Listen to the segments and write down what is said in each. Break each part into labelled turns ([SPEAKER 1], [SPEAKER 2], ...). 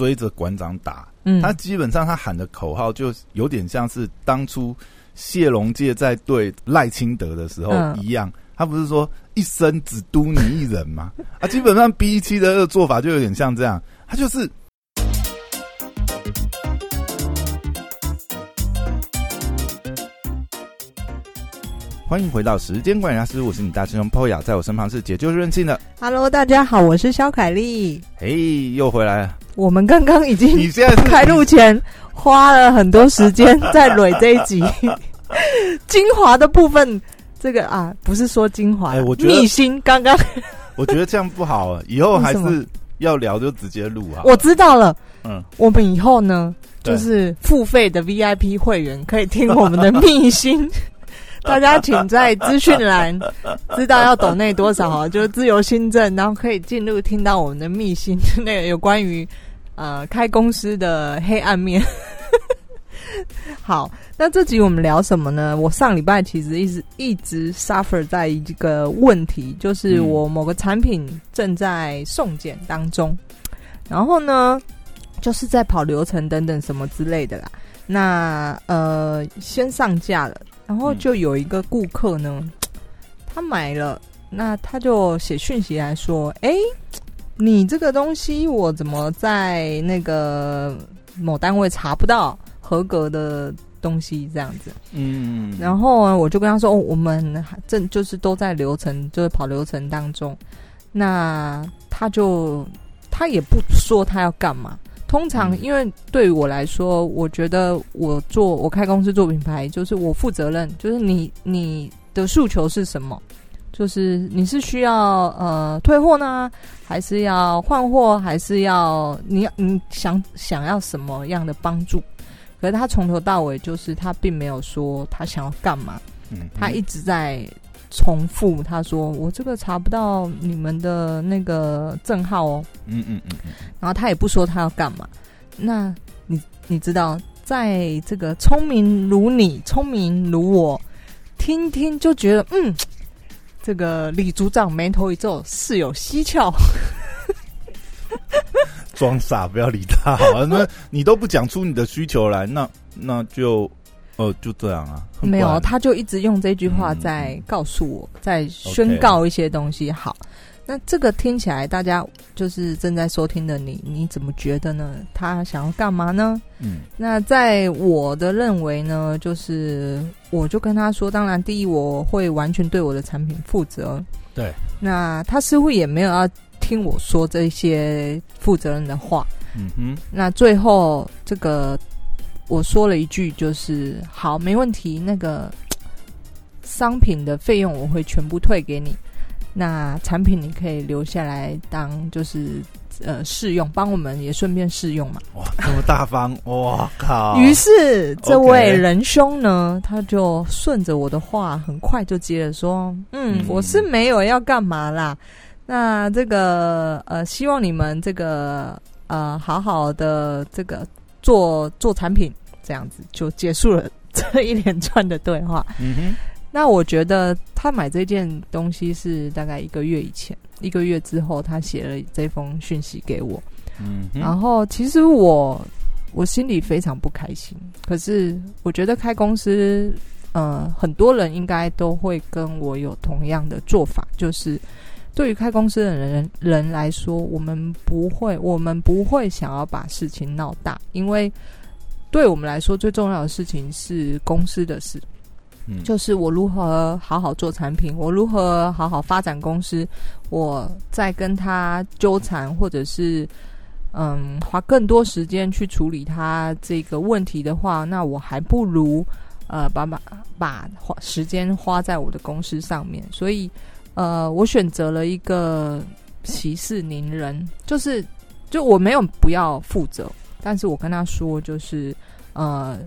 [SPEAKER 1] 追着馆长打。
[SPEAKER 2] 嗯，
[SPEAKER 1] 他基本上他喊的口号就有点像是当初谢龙介在对赖清德的时候
[SPEAKER 2] 嗯
[SPEAKER 1] 一样，他不是说一生只督你一人吗？啊，基本上 B 七的这个做法就有点像这样，他就是。欢迎回到时间管理大师，我是你大师兄 Poya，在我身旁是解救任性的
[SPEAKER 2] ，Hello，大家好，我是肖凯丽。
[SPEAKER 1] 嘿，又回来了。
[SPEAKER 2] 我们刚刚已经
[SPEAKER 1] 你现在是
[SPEAKER 2] 开录前花了很多时间在蕊这一集 精华的部分。这个啊，不是说精华，
[SPEAKER 1] 哎我觉得
[SPEAKER 2] 秘辛。刚刚
[SPEAKER 1] 我觉得这样不好啊，以后还是要聊就直接录啊。
[SPEAKER 2] 我知道了，
[SPEAKER 1] 嗯，
[SPEAKER 2] 我们以后呢，就是付费的 VIP 会员可以听我们的秘辛。大家请在资讯栏 知道要抖内多少哈，就是自由新政，然后可以进入听到我们的秘辛，那个有关于呃开公司的黑暗面。好，那这集我们聊什么呢？我上礼拜其实一直一直 suffer 在一个问题，就是
[SPEAKER 1] 嗯
[SPEAKER 2] 我某个产品正在送检当中，然后呢，就是在跑流程等等什么之类的啦。那呃，先上架了，然后就有一个顾客呢，他买了，那他就写讯息来说：“哎，你这个东西我怎么在那个某单位查不到合格的东西？”这样子，
[SPEAKER 1] 嗯，
[SPEAKER 2] 然后呢，我就跟他说：“哦，我们正就是都在流程，就是跑流程当中。”那他就他也不说他要干嘛。通常，
[SPEAKER 1] 嗯
[SPEAKER 2] 因为对于我来说，我觉得我做我开公司做品牌，就是我负责任，就是你你的诉求是什么？就是你是需要呃退货呢，还是要换货，还是要你你想想要什么样的帮助？可是他从头到尾就是他并没有说他想要干嘛，
[SPEAKER 1] 嗯，
[SPEAKER 2] 他一直在重复他说我这个查不到你们的那个证号哦，
[SPEAKER 1] 嗯嗯嗯嗯，
[SPEAKER 2] 然后他也不说他要干嘛。那你你知道，在这个聪明如你、聪明如我，听听就觉得嗯，这个李组长眉头一皱，事有蹊跷。
[SPEAKER 1] 装傻不要理他好了。那你都不讲出你的需求来，那那就呃就这样啊。
[SPEAKER 2] 没有，他就一直用这句话
[SPEAKER 1] 嗯
[SPEAKER 2] 在告诉我，在宣告一些东西。好，那这个听起来，大家就是正在收听的你，你怎么觉得呢？他想要干嘛呢？
[SPEAKER 1] 嗯
[SPEAKER 2] 那在我的认为呢，就是我就跟他说，当然，第一我会完全对我的产品负责。
[SPEAKER 1] 对，
[SPEAKER 2] 那他似乎也没有要听我说这些负责任的话。
[SPEAKER 1] 嗯哼，
[SPEAKER 2] 那最后这个我说了一句，就是好，没问题，那个商品的费用我会全部退给你，那产品你可以留下来当就是呃试用，帮我们也顺便试用嘛。
[SPEAKER 1] 哇，这么大方，哇靠！
[SPEAKER 2] 于是这位仁兄呢，他就顺着我的话，很快就接着说：“嗯，
[SPEAKER 1] 嗯
[SPEAKER 2] 我是没有要干嘛啦。那这个呃，希望你们这个呃，好好的这个做做产品，这样子就结束了这一连串的对话。
[SPEAKER 1] 嗯哼，
[SPEAKER 2] 那我觉得他买这件东西是大概一个月以前，一个月之后他写了这封讯息给我。
[SPEAKER 1] 嗯，
[SPEAKER 2] 然后其实我我心里非常不开心，可是我觉得开公司，呃，很多人应该都会跟我有同样的做法，就是对于开公司的人人来说，我们不会，我们不会想要把事情闹大，因为对我们来说最重要的事情是公司的事。
[SPEAKER 1] 嗯
[SPEAKER 2] 就是我如何好好做产品，我如何好好发展公司，我在跟他纠缠，或者是嗯花更多时间去处理他这个问题的话，那我还不如呃把把把花时间花在我的公司上面。所以呃，我选择了一个息事宁人，就是就我没有不要负责，但是我跟他说，就是呃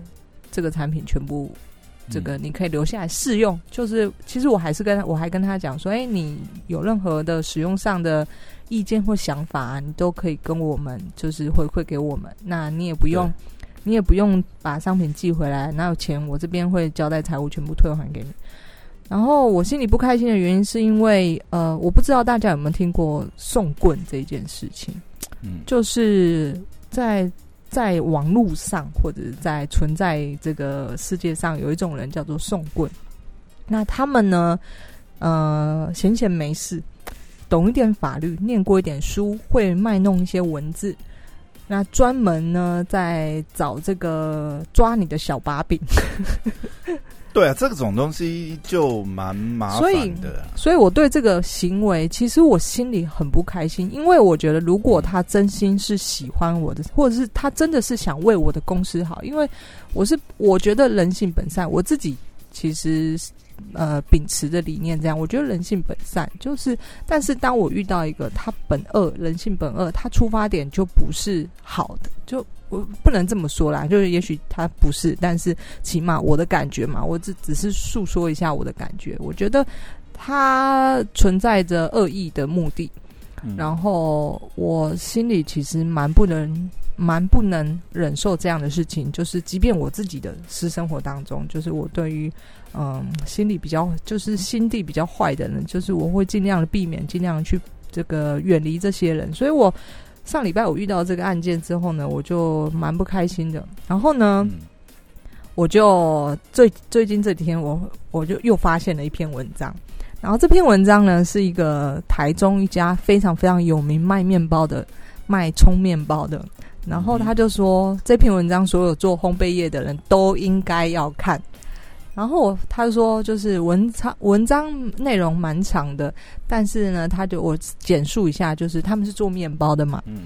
[SPEAKER 2] 这个产品全部。这个你可以留下来试用，就是其实我还是跟他我还跟他讲说，哎、你有任何的使用上的意见或想法、你都可以跟我们就是回馈给我们。那你也不用，你也不用把商品寄回来，哪有钱我这边会交代财务全部退还给你。然后我心里不开心的原因是因为，呃，我不知道大家有没有听过送棍这件事情，
[SPEAKER 1] 嗯
[SPEAKER 2] 就是在在网络上或者在存在这个世界上，有一种人叫做送棍。那他们呢，呃，闲闲没事，懂一点法律，念过一点书，会卖弄一些文字。那专门呢，在找这个抓你的小把柄。
[SPEAKER 1] 对啊，这种东西就蛮麻烦的。
[SPEAKER 2] 所以我对这个行为，其实我心里很不开心，因为我觉得，如果他真心是喜欢我的，或者是他真的是想为我的公司好，因为我是我觉得人性本善，我自己其实。呃，秉持的理念这样，我觉得人性本善，就是，但是当我遇到一个他本恶，人性本恶，他出发点就不是好的，就我不能这么说啦，就是也许他不是，但是起码我的感觉嘛，我只只是诉说一下我的感觉，我觉得他存在着恶意的目的，然后我心里其实蛮不能。蛮不能忍受这样的事情，就是即便我自己的私生活当中，就是我对于嗯心里比较就是心地比较坏的人，就是我会尽量的避免，尽量去这个远离这些人。所以我上礼拜我遇到这个案件之后呢，我就蛮不开心的。然后呢，我就最最近这几天，我我就又发现了一篇文章。然后这篇文章呢，是一个台中一家非常非常有名卖面包的卖葱面包的。然后他就说，这篇文章所有做烘焙业的人都应该要看。然后他说，就是文章文章内容蛮长的，但是呢，他就我简述一下，就是他们是做面包的嘛。嗯。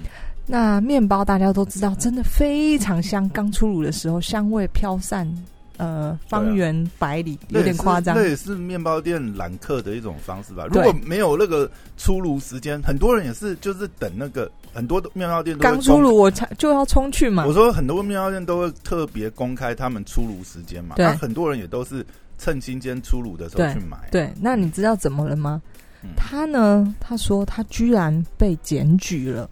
[SPEAKER 2] 那面包大家都知道，真的非常香，刚出炉的时候香味飘散，呃，方圆百里，有点夸张。
[SPEAKER 1] 那也是面包店揽客的一种方式吧？如果没有那个出炉时间，很多人也是就是等那个。很多的面包店
[SPEAKER 2] 刚出炉，我才就要冲去嘛。
[SPEAKER 1] 我说很多面包店都会特别公开他们出炉时间嘛。那，很多人也都是趁新鲜出炉的时候去买。
[SPEAKER 2] 对，那你知道怎么了吗？他呢？他说他居然被检举了。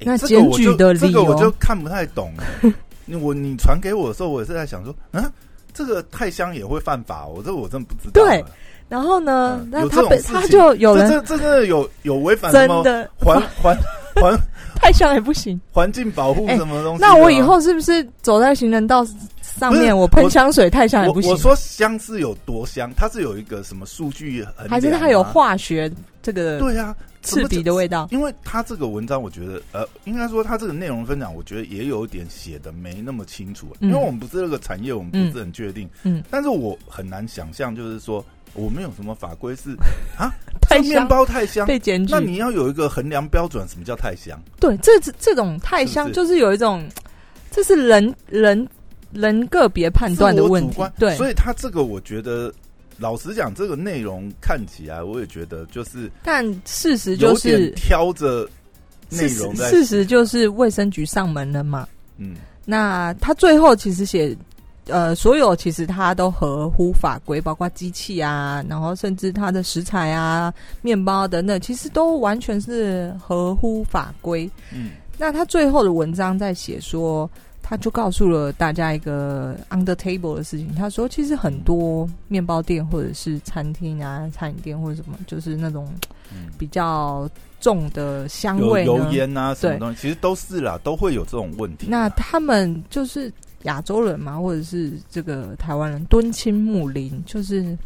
[SPEAKER 2] 那检举的理
[SPEAKER 1] 由我就看不太懂。我你传给我的时候，我也是在想说，嗯，这个太香也会犯法？我这我真不知道。
[SPEAKER 2] 对。然后呢？那他被他就有人
[SPEAKER 1] 这这真的有有违反真的环 环环
[SPEAKER 2] 太香也不行，
[SPEAKER 1] 环境保护什么东西？
[SPEAKER 2] 那我以后是不是走在行人道上面，我喷香水太香也不行？
[SPEAKER 1] 我说香是有多香？它是有一个什么数据？
[SPEAKER 2] 还是它有化学这个？
[SPEAKER 1] 对啊，
[SPEAKER 2] 刺鼻的味道。
[SPEAKER 1] 因为它这个文章，我觉得呃，应该说它这个内容分享，我觉得也有点写的没那么清楚。因为我们不是那个产业，我们不是很确定。嗯，但是我很难想象，就是说。我们有什么法规是 啊？
[SPEAKER 2] 太
[SPEAKER 1] 面包太香
[SPEAKER 2] 被检举，
[SPEAKER 1] 那你要有一个衡量标准，什么叫太香？
[SPEAKER 2] 对，这这种太香就是有一种，这是人人人个别判断的问题。对，
[SPEAKER 1] 所以他这个我觉得，老实讲，这个内容看起来，我也觉得就是，
[SPEAKER 2] 但事实就是
[SPEAKER 1] 挑着内容。
[SPEAKER 2] 事实就是卫生局上门了嘛。嗯，那他最后其实写。呃，所有其实它都合乎法规，包括机器啊，然后甚至它的食材啊、面包等等，其实都完全是合乎法规。嗯，那他最后的文章在写说，他就告诉了大家一个 under table 的事情。他说，其实很多面包店或者是餐厅啊、餐饮店或者什么，就是那种比较重的香味、
[SPEAKER 1] 油烟啊什么东西，其实都是啦，都会有这种问题。
[SPEAKER 2] 那他们就是。亚洲人嘛，或者是这个台湾人敦亲睦邻，就是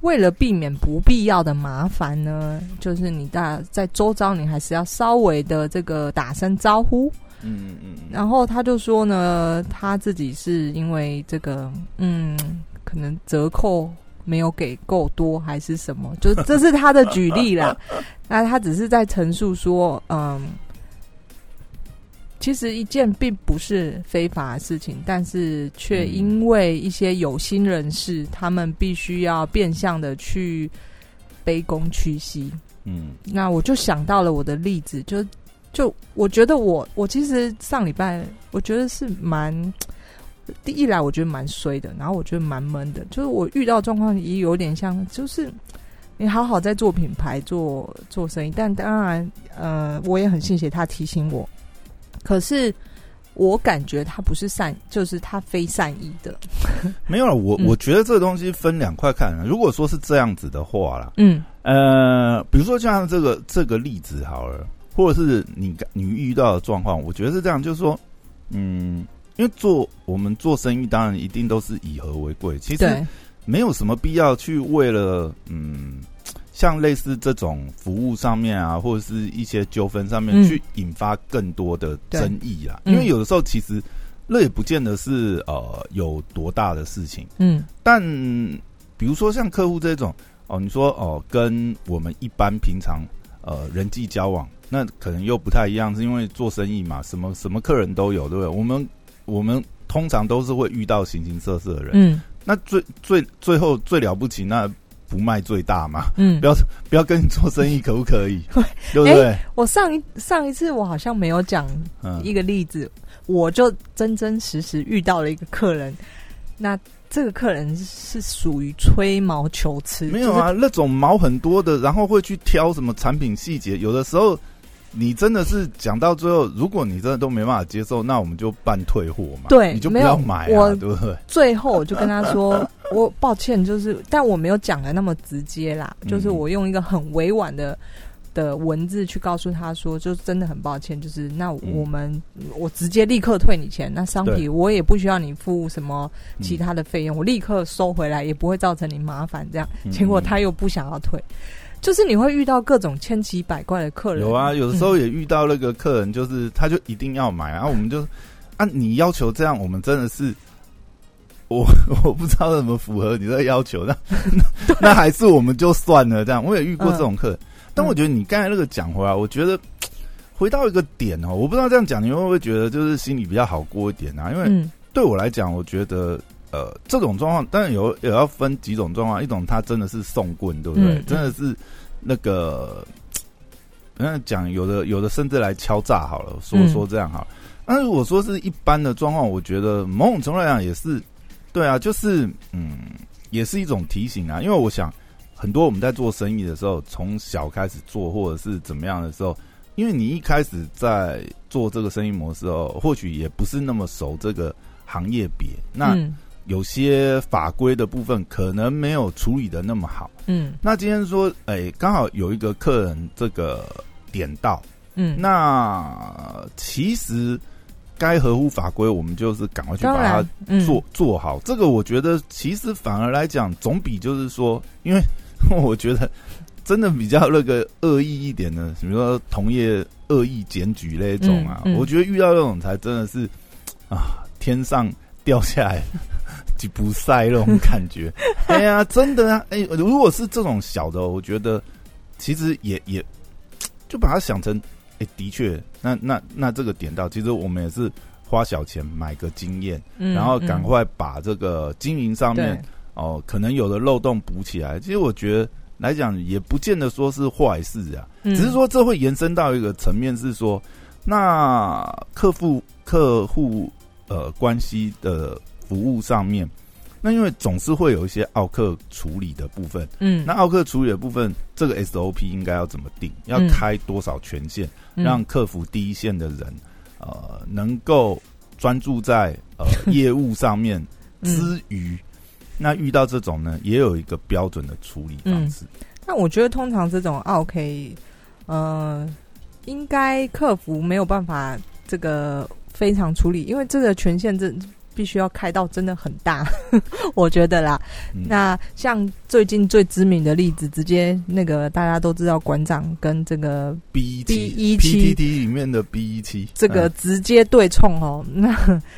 [SPEAKER 2] 为了避免不必要的麻烦呢。就是你大在周遭，你还是要稍微的这个打声招呼。嗯嗯。然后他就说呢，他自己是因为这个，嗯，可能折扣没有给够多，还是什么？就这是他的举例啦。那他只是在陈述说，嗯。其实一件并不是非法的事情，但是却因为一些有心人士，他们必须要变相的去卑躬屈膝。嗯，那我就想到了我的例子，就就我觉得我我其实上礼拜我觉得是蛮第一来我觉得蛮衰的，然后我觉得蛮闷的，就是我遇到状况也有点像，就是你好好在做品牌做做生意，但当然呃，我也很谢谢他提醒我。可是，我感觉他不是善，就是他非善意的。
[SPEAKER 1] 没有了，我我觉得这个东西分两块看。如果说是这样子的话啦，嗯，呃，比如说像这个这个例子好了，或者是你你遇到的状况，我觉得是这样，就是说，嗯，因为做我们做生意，当然一定都是以和为贵，其实没有什么必要去为了嗯。像类似这种服务上面啊，或者是一些纠纷上面，去引发更多的争议啊。因为有的时候其实那也不见得是呃有多大的事情。嗯，但比如说像客户这种哦，你说哦，跟我们一般平常呃人际交往，那可能又不太一样，是因为做生意嘛，什么什么客人都有，对不对？我们我们通常都是会遇到形形色色的人。嗯，那最最最后最了不起那。不卖最大嘛？嗯，不要不要跟你做生意，可不可以？对不对？
[SPEAKER 2] 我上一上一次我好像没有讲一个例子，我就真真实实遇到了一个客人。那这个客人是属于吹毛求疵，
[SPEAKER 1] 没有啊？那种毛很多的，然后会去挑什么产品细节，有的时候。你真的是讲到最后，如果你真的都没办法接受，那我们就办退货嘛。
[SPEAKER 2] 对，
[SPEAKER 1] 你就不要买啊，对不对？
[SPEAKER 2] 最后我就跟他说：“我抱歉，就是，但我没有讲的那么直接啦，就是我用一个很委婉的的文字去告诉他说，就真的很抱歉，就是那我们我直接立刻退你钱，那商品我也不需要你付什么其他的费用，我立刻收回来，也不会造成你麻烦。这样，结果他又不想要退。”就是你会遇到各种千奇百怪的客人，
[SPEAKER 1] 有啊，有的时候也遇到那个客人，就是他就一定要买，然后我们就啊，你要求这样，我们真的是我 我不知道怎么符合你的要求，那 那还是我们就算了这样。我也遇过这种客人，但我觉得你刚才那个讲回来，我觉得回到一个点哦，我不知道这样讲你会不会觉得就是心里比较好过一点啊？因为对我来讲，我觉得。呃，这种状况当然有，也要分几种状况。一种他真的是送棍，对不对？真的是那个，那讲有的有的甚至来敲诈好了，说说这样哈。那如果说是一般的状况，我觉得某种程度来讲也是对啊，就是嗯，也是一种提醒啊。因为我想很多我们在做生意的时候，从小开始做或者是怎么样的时候，因为你一开始在做这个生意模式哦，或许也不是那么熟这个行业别那。有些法规的部分可能没有处理的那么好，嗯，那今天说，哎，刚好有一个客人这个点到，嗯，那其实该合乎法规，我们就是赶快去把它做做好。这个我觉得其实反而来讲，总比就是说，因为 我觉得真的比较那个恶意一点的，比如说同业恶意检举那种啊，我觉得遇到那种才真的是啊，天上掉下来。吉普赛那种感觉，哎呀，真的啊！哎，如果是这种小的，我觉得其实也也就把它想成，哎，的确，那那那这个点到，其实我们也是花小钱买个经验，然后赶快把这个经营上面哦，可能有的漏洞补起来。其实我觉得来讲，也不见得说是坏事啊，只是说这会延伸到一个层面，是说那客户客户呃关系的。服务上面，那因为总是会有一些奥克处理的部分，嗯，那奥克处理的部分，这个 SOP 应该要怎么定？要开多少权限，让客服第一线的人，呃，能够专注在呃 业务上面之余，那遇到这种呢，也有一个标准的处理方式。
[SPEAKER 2] 那我觉得通常这种奥 K，呃，应该客服没有办法这个非常处理，因为这个权限这。必须要开到真的很大，我觉得啦。那像最近最知名的例子，直接那个大家都知道，馆长跟这个
[SPEAKER 1] B 七 B 七 T 里面的 B 一七，
[SPEAKER 2] 这个直接对冲哦。那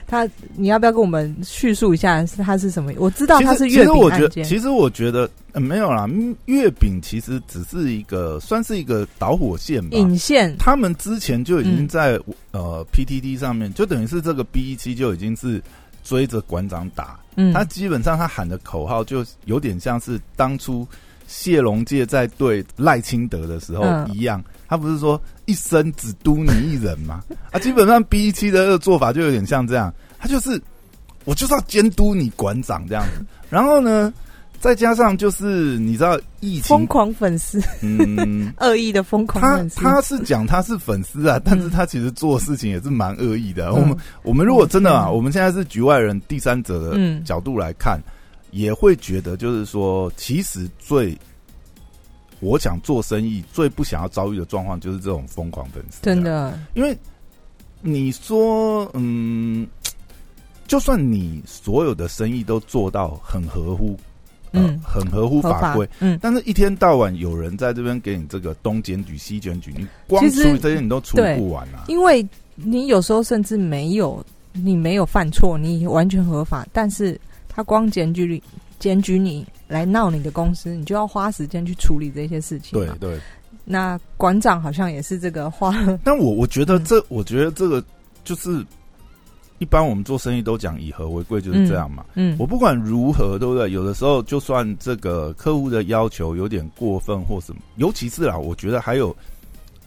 [SPEAKER 2] 他，你要不要跟我们叙述一下是他是什么？我知道他是月饼案件。
[SPEAKER 1] 其实我觉得没有啦，月饼其实只是一个算是一个导火线吧，
[SPEAKER 2] 引线。
[SPEAKER 1] 他们之前就已经在呃 PTT 上面，就等于是这个 B 一七就已经是。追着馆长打，嗯他基本上他喊的口号就有点像是当初谢龙介在对赖清德的时候一样，他不是说一生只督你一人吗？啊，基本上 B 七的做法就有点像这样，他就是我就是要监督你馆长这样子，然后呢？再加上就是你知道疫情
[SPEAKER 2] 疯狂粉丝，嗯，恶意的疯狂粉丝。
[SPEAKER 1] 他他是讲他是粉丝啊，但是他其实做事情也是蛮恶意的。我们我们如果真的啊，我们现在是局外人、第三者的角度来看，也会觉得就是说，其实最我想做生意最不想要遭遇的状况就是这种疯狂粉丝，
[SPEAKER 2] 真的，
[SPEAKER 1] 因为你说，嗯，就算你所有的生意都做到很合乎。嗯，很合乎法规。嗯，但是一天到晚有人在这边给你这个东检举西检举，你光处理这些你都处理不完啊。
[SPEAKER 2] 因为你有时候甚至没有，你没有犯错，你完全合法，但是他光检举你，检举你来闹你的公司，你就要花时间去处理这些事情。
[SPEAKER 1] 对对。
[SPEAKER 2] 那馆长好像也是这个花，
[SPEAKER 1] 但我我觉得这，我觉得这个就是。一般我们做生意都讲以和为贵，就是这样嘛。嗯，我不管如何，对不对？有的时候就算这个客户的要求有点过分或什么，尤其是啦，我觉得还有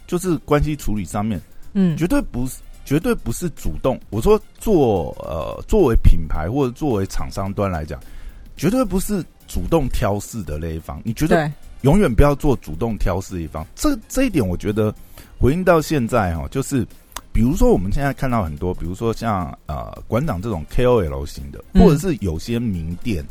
[SPEAKER 1] 就是关系处理上面，嗯，绝对不是绝对不是主动。我说做呃作为品牌或者作为厂商端来讲，绝对不是主动挑事的那一方。你觉得永远不要做主动挑事一方。这这一点，我觉得回应到现在哈，就是。比如说，我们现在看到很多，比如说像呃馆长这种 KOL 型的，或者是有些名店，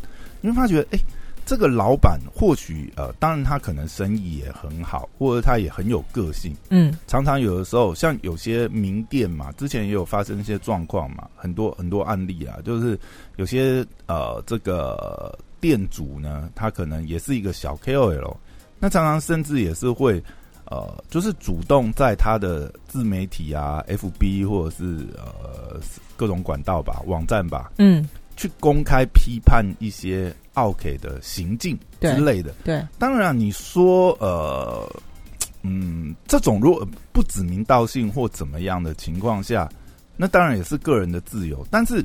[SPEAKER 1] 你会发觉，哎，这个老板或许呃，当然他可能生意也很好，或者他也很有个性，嗯，常常有的时候，像有些名店嘛，之前也有发生一些状况嘛，很多很多案例啊，就是有些呃这个店主呢，他可能也是一个小 KOL，那常常甚至也是会。呃，就是主动在他的自媒体啊、FB 或者是呃各种管道吧、网站吧，嗯，去公开批判一些 OK 的行径之类的。
[SPEAKER 2] 对，
[SPEAKER 1] 当然你说呃，嗯，这种如果不指名道姓或怎么样的情况下，那当然也是个人的自由。但是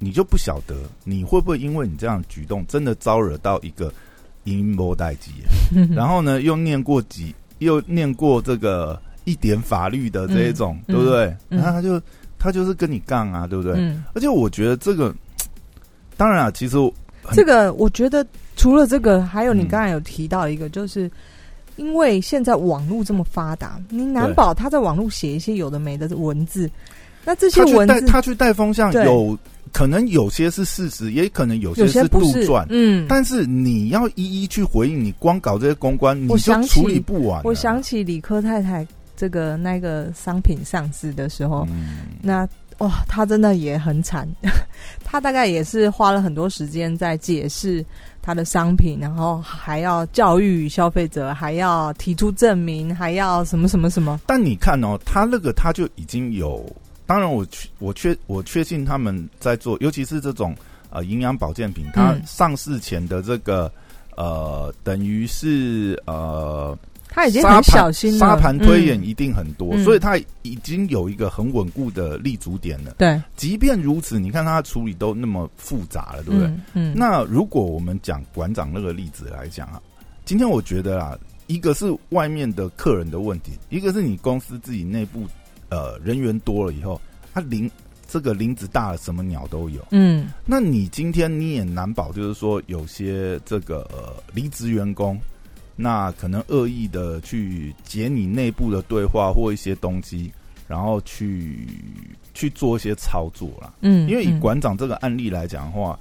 [SPEAKER 1] 你就不晓得你会不会因为你这样举动，真的招惹到一个阴谋代机，然后呢又念过几。又念过这个一点法律的这一种，对不对？那他就他就是跟你杠啊，对不对？而且我觉得这个，当然啊，其实
[SPEAKER 2] 这个我觉得除了这个，还有你刚才有提到一个，就是因为现在网络这么发达，你难保他在网络写一些有的没的文字，那这些文字
[SPEAKER 1] 他去带风向有。可能有些是事实，也可能有些是杜撰。嗯，但是你要一一去回应，你光搞这些公关，你就处理不完。
[SPEAKER 2] 我想起李科太太这个那个商品上市的时候，那哇，他真的也很惨。他大概也是花了很多时间在解释他的商品，然后还要教育消费者，还要提出证明，还要什么什么什么。
[SPEAKER 1] 但你看哦，他那个他就已经有。当然，我确我确我确信他们在做，尤其是这种呃营养保健品，它上市前的这个呃，等于是呃，
[SPEAKER 2] 他已经很小心，
[SPEAKER 1] 沙盘推演一定很多，所以他已经有一个很稳固的立足点了。
[SPEAKER 2] 对，
[SPEAKER 1] 即便如此，你看他处理都那么复杂了，对不对？嗯。那如果我们讲馆长那个例子来讲啊，今天我觉得啊，一个是外面的客人的问题，一个是你公司自己内部。呃，人员多了以后，它林这个林子大了，什么鸟都有。嗯，那你今天你也难保，就是说有些这个离职员工，那可能恶意的去截你内部的对话或一些东西，然后去去做一些操作啦。嗯，因为以馆长这个案例来讲的话，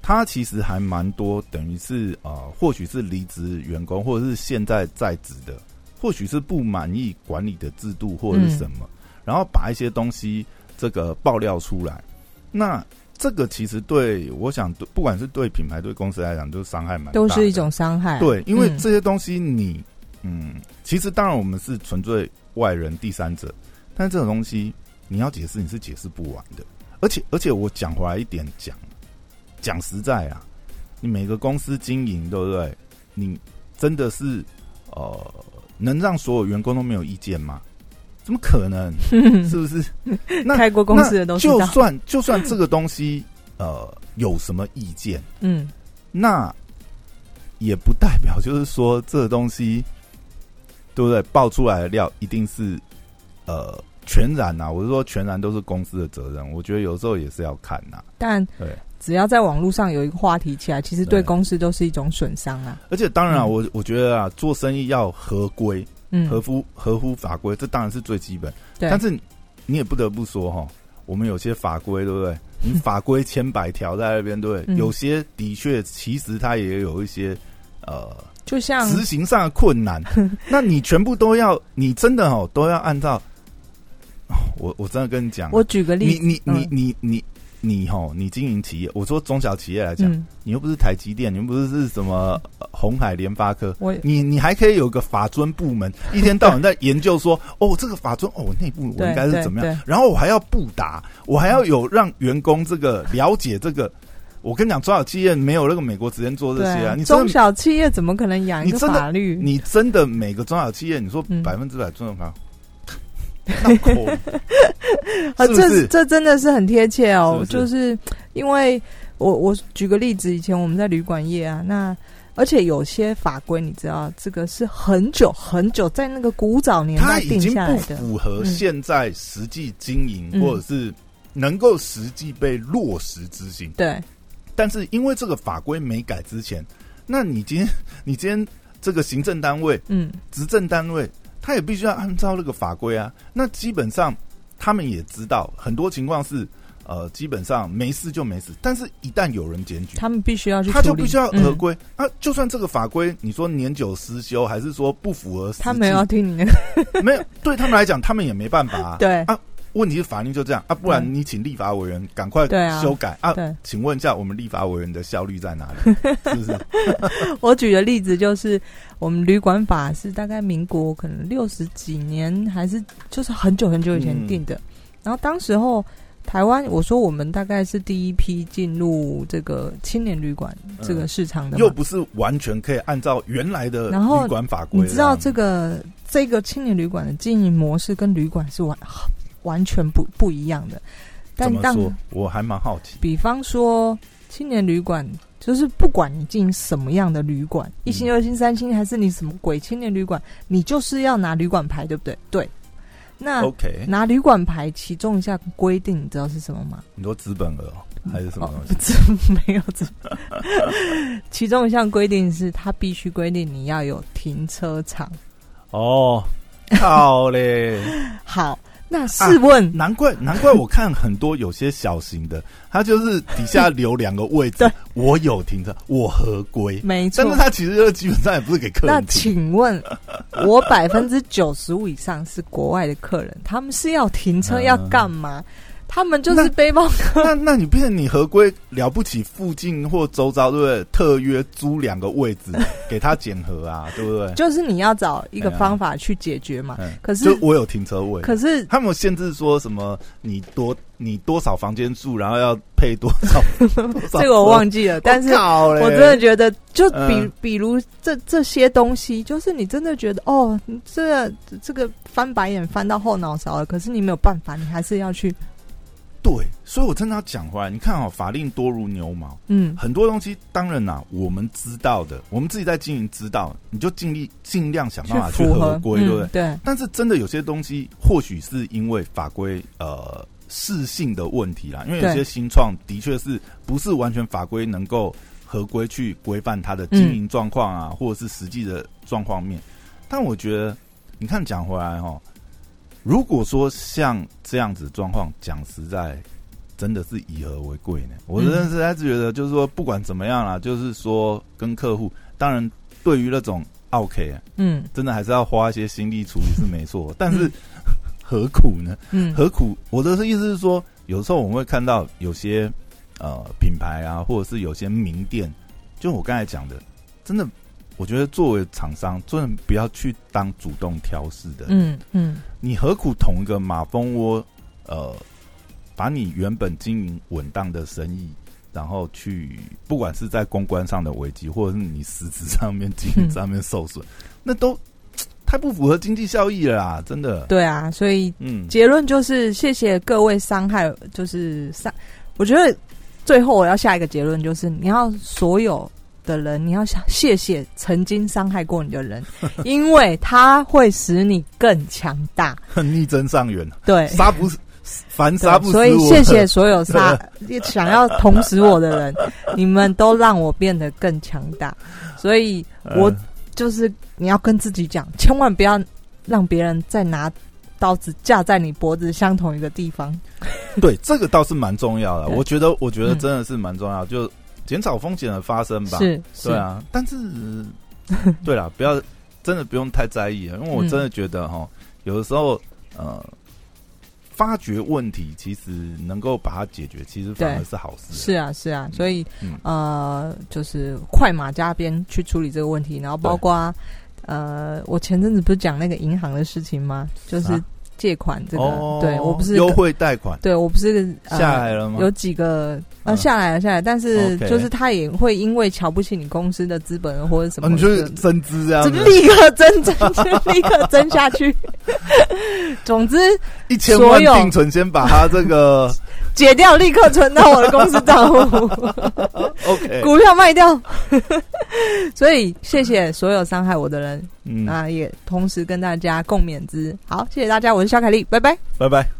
[SPEAKER 1] 他其实还蛮多，等于是啊，或许是离职员工，或者是现在在职的，或许是不满意管理的制度或者是什么。然后把一些东西这个爆料出来，那这个其实对我想，不管是对品牌对公司来讲，都伤害蛮
[SPEAKER 2] 都是一种伤害。
[SPEAKER 1] 对，因为这些东西你嗯，其实当然我们是纯粹外人第三者，但这种东西你要解释，你是解释不完的。而且而且我讲回来一点讲，讲实在啊，你每个公司经营对不对？你真的是呃，能让所有员工都没有意见吗？怎么可能？是不是？
[SPEAKER 2] 那开过公司的都
[SPEAKER 1] 就算就算这个东西呃有什么意见，嗯，那也不代表就是说这个东西对不对？爆出来的料一定是呃全然呐？我是说全然都是公司的责任。我觉得有时候也是要看呐。
[SPEAKER 2] 但对，只要在网络上有一个话题起来，其实对公司都是一种损伤啊。
[SPEAKER 1] 而且当然啊，我我觉得啊，做生意要合规。合乎合乎法规，这当然是最基本。但是你也不得不说哈，我们有些法规，对不对？你 法规千百条在那边，对，有些的确其实它也有一些呃
[SPEAKER 2] 就像
[SPEAKER 1] 执行上的困难，那你全部都要，你真的哦都要按照。我我真的跟你讲，
[SPEAKER 2] 我举个例
[SPEAKER 1] 子，你你你你你你吼，你经营企业，我说中小企业来讲，你又不是台积电，你又不是是什么红海联发科，我你你还可以有个法尊部门，一天到晚在研究说，哦，这个法尊，哦，内部我应该是怎么样，然后我还要布达，我还要有让员工这个了解这个。我跟你讲，中小企业没有那个美国直接做这些啊！你
[SPEAKER 2] 中小企业怎么可能养一个法律？
[SPEAKER 1] 你真的每个中小企业，你说百分之百尊重法，
[SPEAKER 2] 啊，这这真的是很贴切哦。就是因为我我举个例子，以前我们在旅馆业啊，那而且有些法规你知道，这个是很久很久在那个古早年代定下来的，
[SPEAKER 1] 符合现在实际经营或者是能够实际被落实执行。
[SPEAKER 2] 对。
[SPEAKER 1] 但是因为这个法规没改之前，那你今天你今天这个行政单位，嗯，执政单位，他也必须要按照那个法规啊。那基本上他们也知道，很多情况是呃，基本上没事就没事。但是一旦有人检举，
[SPEAKER 2] 他们必须要去，
[SPEAKER 1] 他就必须要合规啊。就算这个法规你说年久失修，还是说不符合，
[SPEAKER 2] 他没有听你那
[SPEAKER 1] 个，没有对他们来讲，他们也没办法。
[SPEAKER 2] 啊对
[SPEAKER 1] 啊。问题是法律就这样啊，不然你请立法委员赶快修改啊。请问一下，我们立法委员的效率在哪里？是不是？
[SPEAKER 2] 我举的例子就是，我们旅馆法是大概民国可能六十几年，还是就是很久很久以前定的。然后当时候台湾，我说我们大概是第一批进入这个青年旅馆这个市场的，
[SPEAKER 1] 又不是完全可以按照原来的旅馆法规。
[SPEAKER 2] 你知道这个这个青年旅馆的经营模式跟旅馆是完。完全不不一样的，
[SPEAKER 1] 但当我还蛮好奇。
[SPEAKER 2] 比方说，青年旅馆，就是不管你进什么样的旅馆，一星、二星、三星，还是你什么鬼青年旅馆，你就是要拿旅馆牌，对不对？对。那
[SPEAKER 1] OK，
[SPEAKER 2] 拿旅馆牌，其中一项规定，你知道是什么吗？
[SPEAKER 1] 你说资本额还是什么东
[SPEAKER 2] 西？没有资。其中一项规定是，他必须规定你要有停车场。
[SPEAKER 1] 哦，好嘞，
[SPEAKER 2] 好。那试问，
[SPEAKER 1] 难怪难怪我看很多有些小型的，它就是底下留两个位置，我有停车，我合规，
[SPEAKER 2] 没错。
[SPEAKER 1] 但是它其实基本上也不是给客人。
[SPEAKER 2] 那请问，我百分之九十五以上是国外的客人，他们是要停车 要干嘛？他们就是背包客。
[SPEAKER 1] 那那你变成你合规了不起？附近或周遭对不对？特约租两个位置给他检核啊，对不对？
[SPEAKER 2] 就是你要找一个方法去解决嘛。可是
[SPEAKER 1] 就我有停车位，
[SPEAKER 2] 可是
[SPEAKER 1] 他们限制说什么？你多你多少房间住，然后要配多少？
[SPEAKER 2] 这个我忘记了。但是我真的觉得，就比比如这这些东西，就是你真的觉得哦，这这个翻白眼翻到后脑勺了。可是你没有办法，你还是要去。
[SPEAKER 1] 对，所以我真的要讲回来，你看哦，法令多如牛毛，嗯，很多东西当然呐，我们知道的，我们自己在经营知道，你就尽力尽量想办法去合规，对不对？
[SPEAKER 2] 对。
[SPEAKER 1] 但是真的有些东西，或许是因为法规呃适性的问题啦，因为有些新创的确是不是完全法规能够合规去规范它的经营状况啊，或者是实际的状况面。但我觉得，你看讲回来哈。如果说像这样子状况，讲实在，真的是以和为贵呢。我真的是还是觉得，就是说不管怎么样啦，就是说跟客户，当然对于那种 OK，嗯，真的还是要花一些心力处理是没错。但是何苦呢？嗯，何苦？我的意思是说，有时候我们会看到有些呃品牌啊，或者是有些名店，就我刚才讲的，真的。我觉得作为厂商，真的不要去当主动挑事的。嗯嗯，你何苦捅一个马蜂窝？呃，把你原本经营稳当的生意，然后去不管是在公关上的危机，或者是你实质上面经营上面受损，那都 太不符合经济效益了啦！真的。
[SPEAKER 2] 对啊，所以嗯，结论就是谢谢各位伤害，就是伤。我觉得最后我要下一个结论就是，你要所有。的人，你要想谢谢曾经伤害过你的人，因为他会使你更强大。
[SPEAKER 1] 逆增上缘，
[SPEAKER 2] 对，
[SPEAKER 1] 杀不死凡杀不死
[SPEAKER 2] 所以谢谢所有杀 想要捅死我的人，你们都让我变得更强大。所以我就是你要跟自己讲，千万不要让别人再拿刀子架在你脖子相同一个地方。
[SPEAKER 1] 对，这个倒是蛮重要的。我觉得，我觉得真的是蛮重要。就减少风险的发生吧，
[SPEAKER 2] 是，
[SPEAKER 1] 对啊，但是 对啦，不要真的不用太在意啊，因为我真的觉得哈，有的时候呃。发掘问题，其实能够把它解决，其实反而是好事。
[SPEAKER 2] 是啊，是啊，所以呃，就是快马加鞭去处理这个问题，然后包括呃，我前阵子不是讲那个银行的事情吗？就是。借款这个，对我不是
[SPEAKER 1] 优惠贷款，
[SPEAKER 2] 对我不是
[SPEAKER 1] 下来了吗？
[SPEAKER 2] 有几个呃下来了下来，但是就是他也会因为瞧不起你公司的资本或者什么，
[SPEAKER 1] 你就是增资这样，
[SPEAKER 2] 立刻增 增立刻增下去。总之，
[SPEAKER 1] 一千万定存先把他这个
[SPEAKER 2] 解掉，立刻存到我的公司账户。
[SPEAKER 1] OK，
[SPEAKER 2] 股票卖掉。所以谢谢所有伤害我的人，那也同时跟大家共勉之。好，谢谢大家，我是。肖凯丽，拜拜，
[SPEAKER 1] 拜拜。